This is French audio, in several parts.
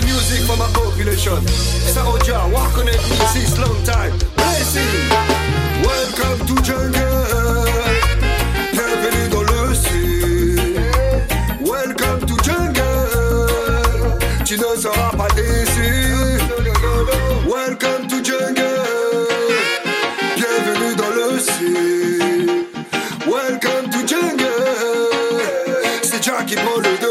the music for my population. Walk on it, long time. Blessing! Welcome to jungle. Bienvenue dans le sud. Welcome to jungle. Tu ne seras pas. Welcome to jungle. Bienvenue dans le sud. Welcome to jungle. C'est le.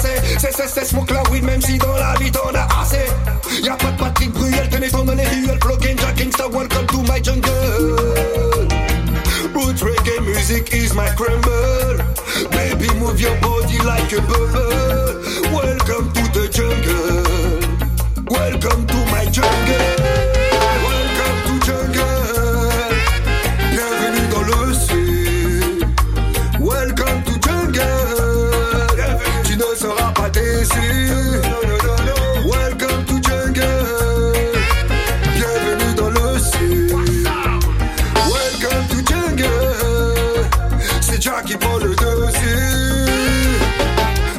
Vassé. C'est c'est c'est smoke la weed même si dans la vie t'en as assez. Y'a pas de Patrick Bruel, tenez-en dans les ruelles. Gangsta, welcome to my jungle. Root reggae music is my crumble. Baby, move your body like a bubble. Ne seras pas déçu. Welcome to jungle. Bienvenue dans le sud. Welcome to jungle. C'est Jack qui prend le dessus.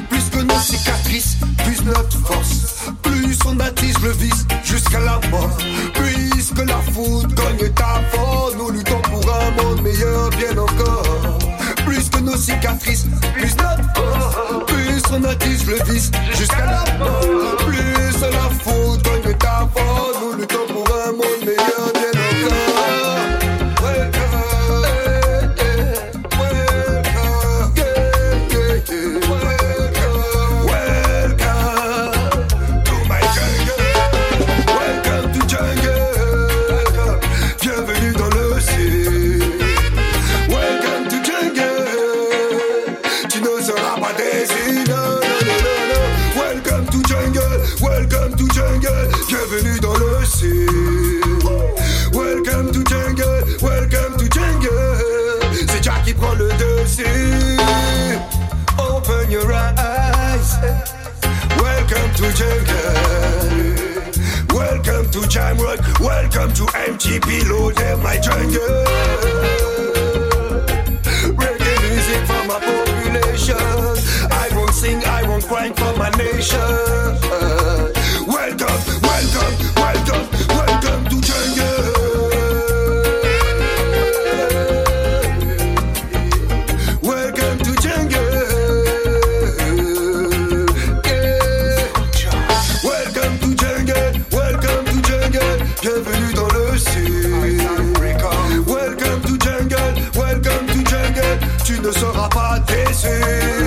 Plus que nos cicatrices, plus notre force. Plus on attise le vice jusqu'à la mort. Puisque la foudre cogne ta force, nous luttons pour un monde meilleur, bien encore. Plus que nos cicatrices, plus notre force. Le vice jusqu'à la mort. Plus Bienvenue dans le sud. Welcome to jungle. Welcome to jungle. C'est Jack qui prend le dessus. Open your eyes. Welcome to jungle. Welcome to Jamrock. Welcome to MTP Loaded my jungle. Reggae music for my population. I won't sing, I won't cry for my nation. Ne seras pas déçu.